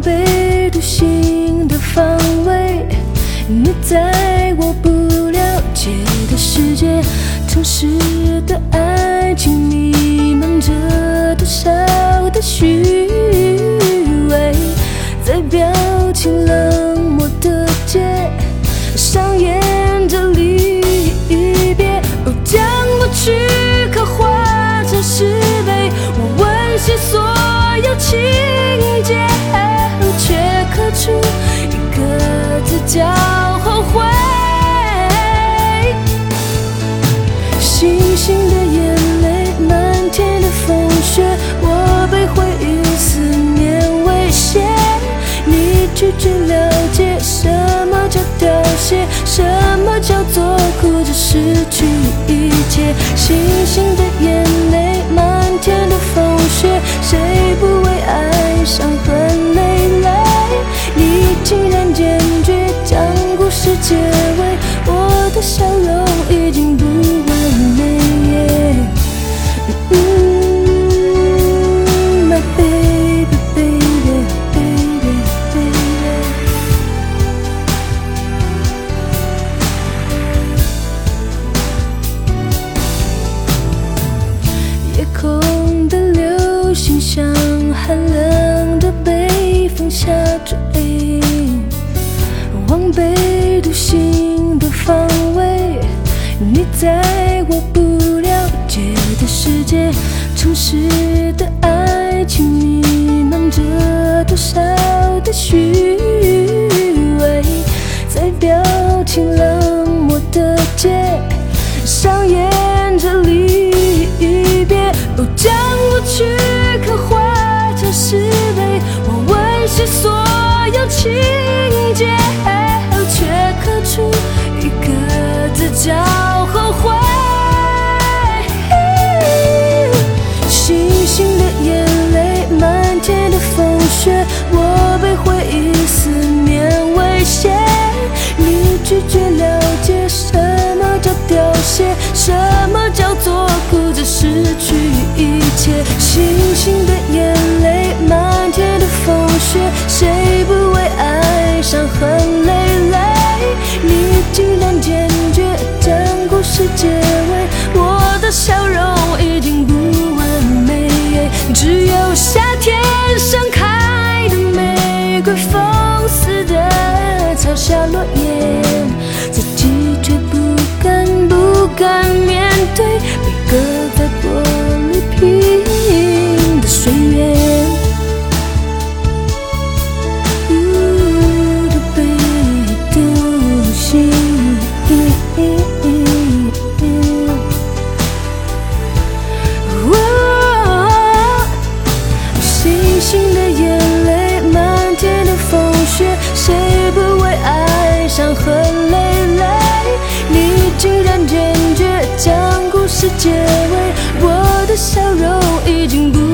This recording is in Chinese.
被独行的方位。你在我不了解的世界，城市的爱情弥漫着多少的虚伪，在表情冷漠的街上演着离别。哦，将过去刻画成石碑，我温习所有情叫后悔。星星的眼泪，满天的风雪，我被回忆思念威胁。你拒绝了解什么叫凋谢，什么叫做哭着失去一切。故事结尾，我的笑容已经不完美。嗯，My baby baby baby baby。夜空的流星像寒冷的北风下坠，往北在我不了解的世界，城市的爱情弥漫着多少的虚伪，在表情冷漠的街上演着离别。哦，将过去刻画成石碑，我温习所有情节，却刻出一个字叫些，什么叫做哭着失去一切。星星的眼泪，满天的风雪，谁不为爱伤痕累累？你竟然坚决将故事结尾，我的笑容已经不完美。只有夏天盛开的玫瑰，风似的草下落叶，敢面对被搁在玻璃瓶的岁月。呜的北独行。哦星星的眼泪，满天的风雪，谁不为爱伤痕累累？你竟然将故事结尾，我的笑容已经不。